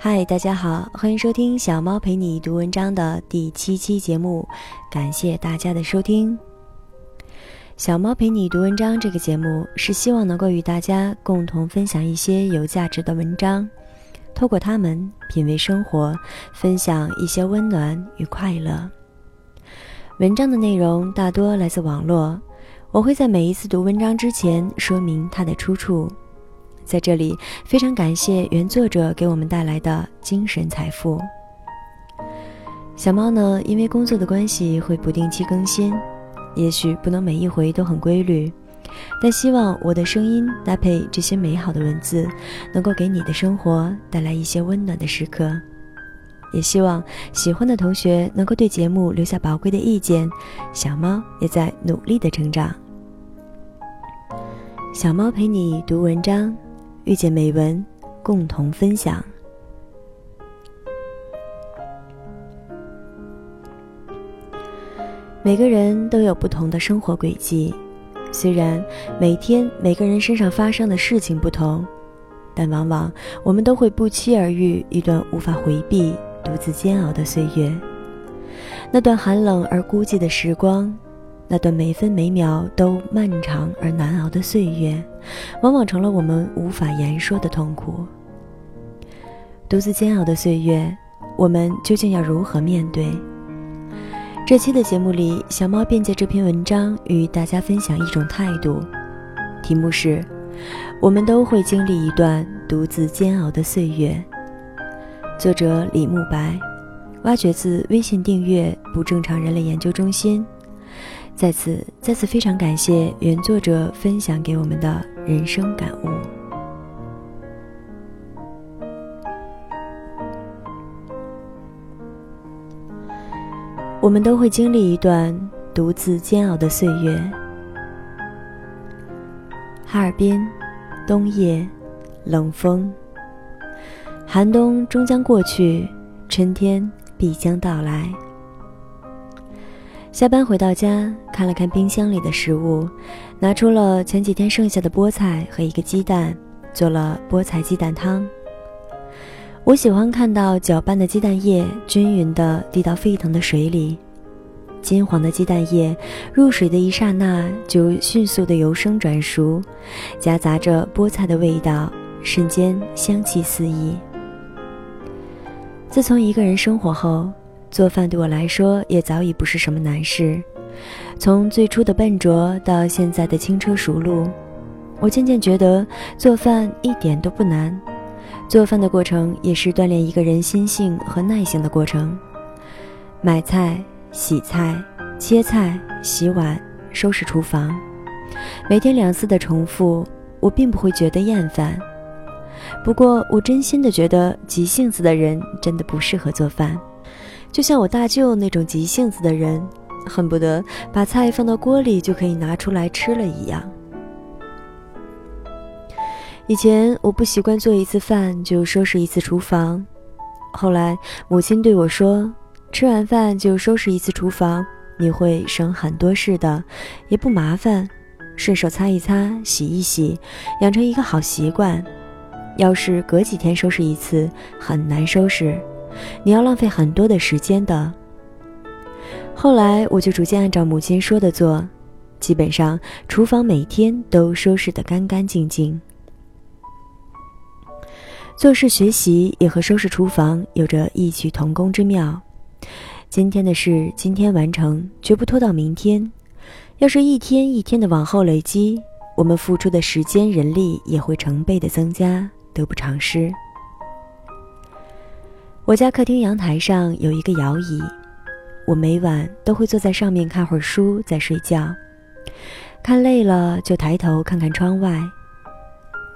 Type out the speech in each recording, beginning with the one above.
嗨，大家好，欢迎收听小猫陪你读文章的第七期节目，感谢大家的收听。小猫陪你读文章这个节目是希望能够与大家共同分享一些有价值的文章，透过它们品味生活，分享一些温暖与快乐。文章的内容大多来自网络，我会在每一次读文章之前说明它的出处。在这里，非常感谢原作者给我们带来的精神财富。小猫呢，因为工作的关系会不定期更新，也许不能每一回都很规律，但希望我的声音搭配这些美好的文字，能够给你的生活带来一些温暖的时刻。也希望喜欢的同学能够对节目留下宝贵的意见。小猫也在努力的成长。小猫陪你读文章。遇见美文，共同分享。每个人都有不同的生活轨迹，虽然每天每个人身上发生的事情不同，但往往我们都会不期而遇一段无法回避、独自煎熬的岁月。那段寒冷而孤寂的时光。那段每分每秒都漫长而难熬的岁月，往往成了我们无法言说的痛苦。独自煎熬的岁月，我们究竟要如何面对？这期的节目里，小猫便借这篇文章与大家分享一种态度，题目是：我们都会经历一段独自煎熬的岁月。作者李慕白，挖掘自微信订阅不正常人类研究中心。在此，再次非常感谢原作者分享给我们的人生感悟。我们都会经历一段独自煎熬的岁月。哈尔滨，冬夜，冷风，寒冬终将过去，春天必将到来。下班回到家，看了看冰箱里的食物，拿出了前几天剩下的菠菜和一个鸡蛋，做了菠菜鸡蛋汤。我喜欢看到搅拌的鸡蛋液均匀地滴到沸腾的水里，金黄的鸡蛋液入水的一刹那就迅速地由生转熟，夹杂着菠菜的味道，瞬间香气四溢。自从一个人生活后。做饭对我来说也早已不是什么难事，从最初的笨拙到现在的轻车熟路，我渐渐觉得做饭一点都不难。做饭的过程也是锻炼一个人心性和耐性的过程。买菜、洗菜、切菜、洗碗、收拾厨房，每天两次的重复，我并不会觉得厌烦。不过，我真心的觉得急性子的人真的不适合做饭。就像我大舅那种急性子的人，恨不得把菜放到锅里就可以拿出来吃了一样。以前我不习惯做一次饭就收拾一次厨房，后来母亲对我说：“吃完饭就收拾一次厨房，你会省很多事的，也不麻烦，顺手擦一擦、洗一洗，养成一个好习惯。要是隔几天收拾一次，很难收拾。”你要浪费很多的时间的。后来我就逐渐按照母亲说的做，基本上厨房每天都收拾得干干净净。做事学习也和收拾厨房有着异曲同工之妙。今天的事今天完成，绝不拖到明天。要是一天一天的往后累积，我们付出的时间、人力也会成倍的增加，得不偿失。我家客厅阳台上有一个摇椅，我每晚都会坐在上面看会儿书再睡觉。看累了就抬头看看窗外，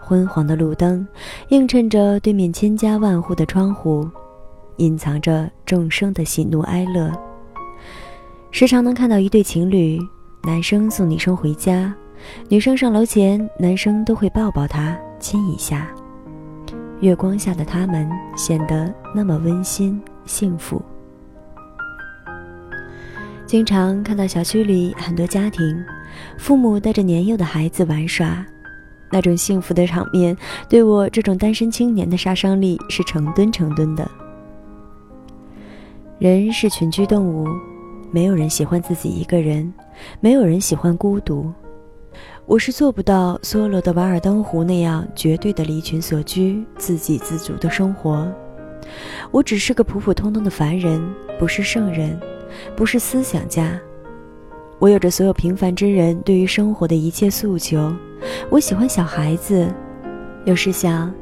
昏黄的路灯映衬着对面千家万户的窗户，隐藏着众生的喜怒哀乐。时常能看到一对情侣，男生送女生回家，女生上楼前，男生都会抱抱她，亲一下。月光下的他们显得那么温馨幸福。经常看到小区里很多家庭，父母带着年幼的孩子玩耍，那种幸福的场面，对我这种单身青年的杀伤力是成吨成吨的。人是群居动物，没有人喜欢自己一个人，没有人喜欢孤独。我是做不到梭罗的《瓦尔登湖》那样绝对的离群所居、自给自足的生活。我只是个普普通通的凡人，不是圣人，不是思想家。我有着所有平凡之人对于生活的一切诉求。我喜欢小孩子，有时想，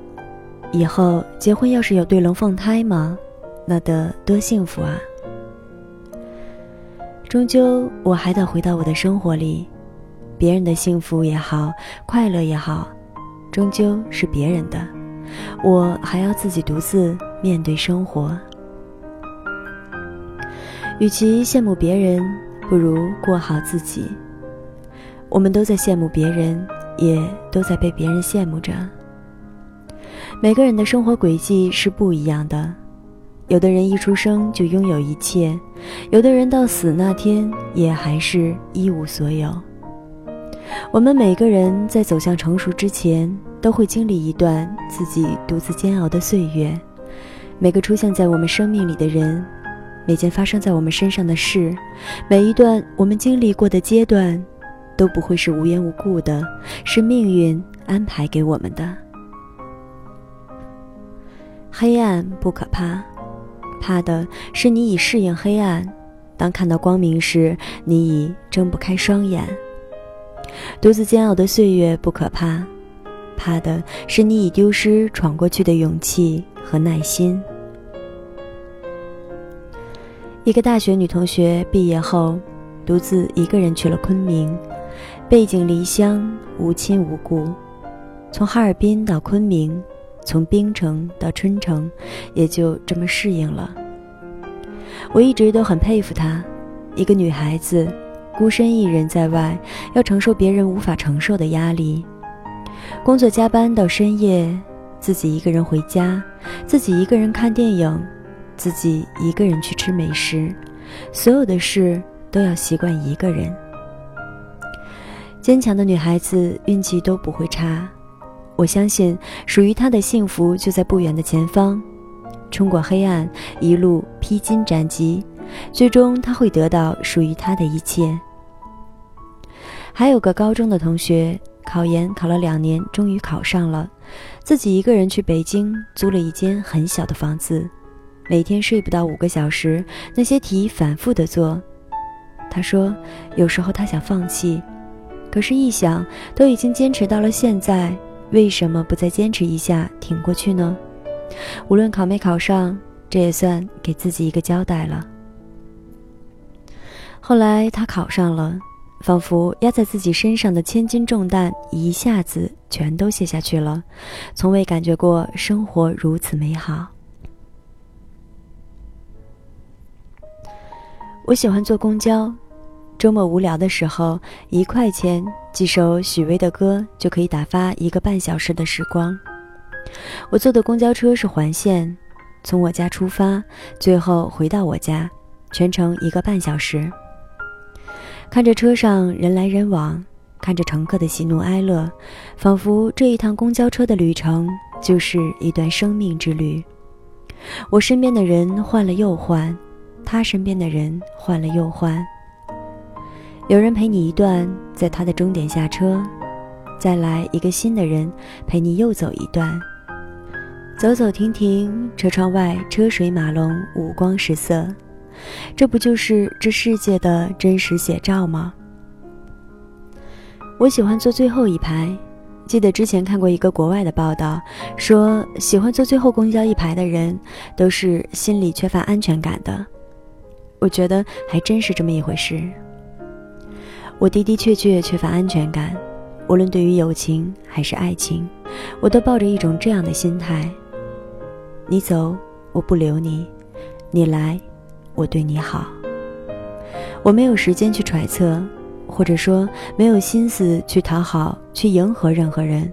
以后结婚要是有对龙凤胎吗？那得多幸福啊！终究我还得回到我的生活里，别人的幸福也好，快乐也好，终究是别人的，我还要自己独自面对生活。与其羡慕别人，不如过好自己。我们都在羡慕别人。也都在被别人羡慕着。每个人的生活轨迹是不一样的，有的人一出生就拥有一切，有的人到死那天也还是一无所有。我们每个人在走向成熟之前，都会经历一段自己独自煎熬的岁月。每个出现在我们生命里的人，每件发生在我们身上的事，每一段我们经历过的阶段。都不会是无缘无故的，是命运安排给我们的。黑暗不可怕，怕的是你已适应黑暗，当看到光明时，你已睁不开双眼。独自煎熬的岁月不可怕，怕的是你已丢失闯过去的勇气和耐心。一个大学女同学毕业后，独自一个人去了昆明。背井离乡，无亲无故，从哈尔滨到昆明，从冰城到春城，也就这么适应了。我一直都很佩服她，一个女孩子，孤身一人在外，要承受别人无法承受的压力，工作加班到深夜，自己一个人回家，自己一个人看电影，自己一个人去吃美食，所有的事都要习惯一个人。坚强的女孩子运气都不会差，我相信属于她的幸福就在不远的前方。冲过黑暗，一路披荆斩棘，最终她会得到属于她的一切。还有个高中的同学，考研考了两年，终于考上了，自己一个人去北京租了一间很小的房子，每天睡不到五个小时，那些题反复的做。他说，有时候他想放弃。可是，一想都已经坚持到了现在，为什么不再坚持一下，挺过去呢？无论考没考上，这也算给自己一个交代了。后来他考上了，仿佛压在自己身上的千斤重担一下子全都卸下去了，从未感觉过生活如此美好。我喜欢坐公交。周末无聊的时候，一块钱几首许巍的歌就可以打发一个半小时的时光。我坐的公交车是环线，从我家出发，最后回到我家，全程一个半小时。看着车上人来人往，看着乘客的喜怒哀乐，仿佛这一趟公交车的旅程就是一段生命之旅。我身边的人换了又换，他身边的人换了又换。有人陪你一段，在他的终点下车，再来一个新的人陪你又走一段。走走停停，车窗外车水马龙，五光十色，这不就是这世界的真实写照吗？我喜欢坐最后一排，记得之前看过一个国外的报道，说喜欢坐最后公交一排的人，都是心里缺乏安全感的。我觉得还真是这么一回事。我的的确确缺乏安全感，无论对于友情还是爱情，我都抱着一种这样的心态：你走，我不留你；你来，我对你好。我没有时间去揣测，或者说没有心思去讨好、去迎合任何人。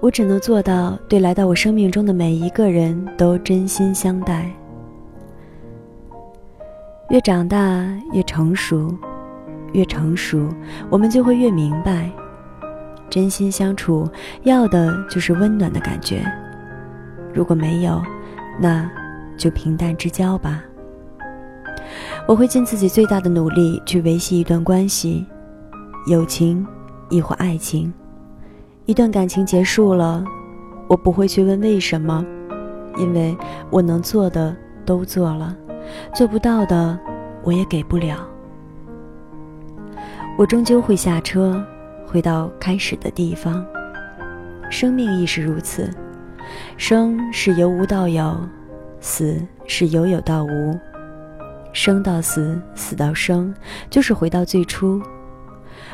我只能做到对来到我生命中的每一个人都真心相待。越长大，越成熟。越成熟，我们就会越明白，真心相处，要的就是温暖的感觉。如果没有，那就平淡之交吧。我会尽自己最大的努力去维系一段关系，友情，亦或爱情。一段感情结束了，我不会去问为什么，因为我能做的都做了，做不到的我也给不了。我终究会下车，回到开始的地方。生命亦是如此，生是由无到有，死是由有到无。生到死，死到生，就是回到最初。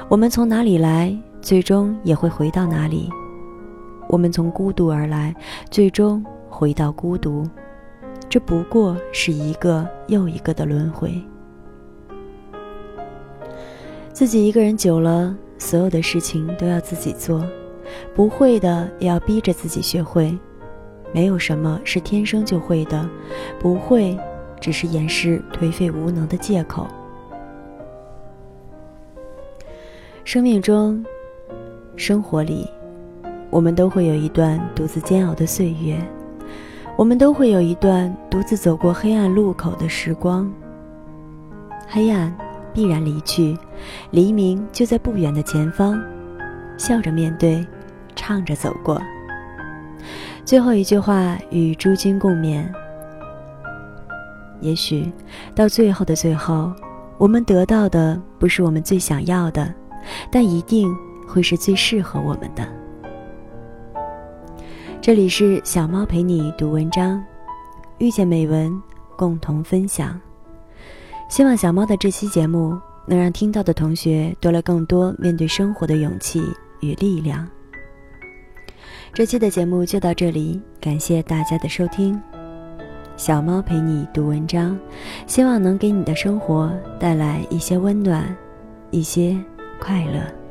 我们从哪里来，最终也会回到哪里。我们从孤独而来，最终回到孤独。这不过是一个又一个的轮回。自己一个人久了，所有的事情都要自己做，不会的也要逼着自己学会。没有什么是天生就会的，不会。只是掩饰颓废无能的借口。生命中，生活里，我们都会有一段独自煎熬的岁月，我们都会有一段独自走过黑暗路口的时光。黑暗必然离去，黎明就在不远的前方。笑着面对，唱着走过。最后一句话与诸君共勉。也许，到最后的最后，我们得到的不是我们最想要的，但一定会是最适合我们的。这里是小猫陪你读文章，遇见美文，共同分享。希望小猫的这期节目能让听到的同学多了更多面对生活的勇气与力量。这期的节目就到这里，感谢大家的收听。小猫陪你读文章，希望能给你的生活带来一些温暖，一些快乐。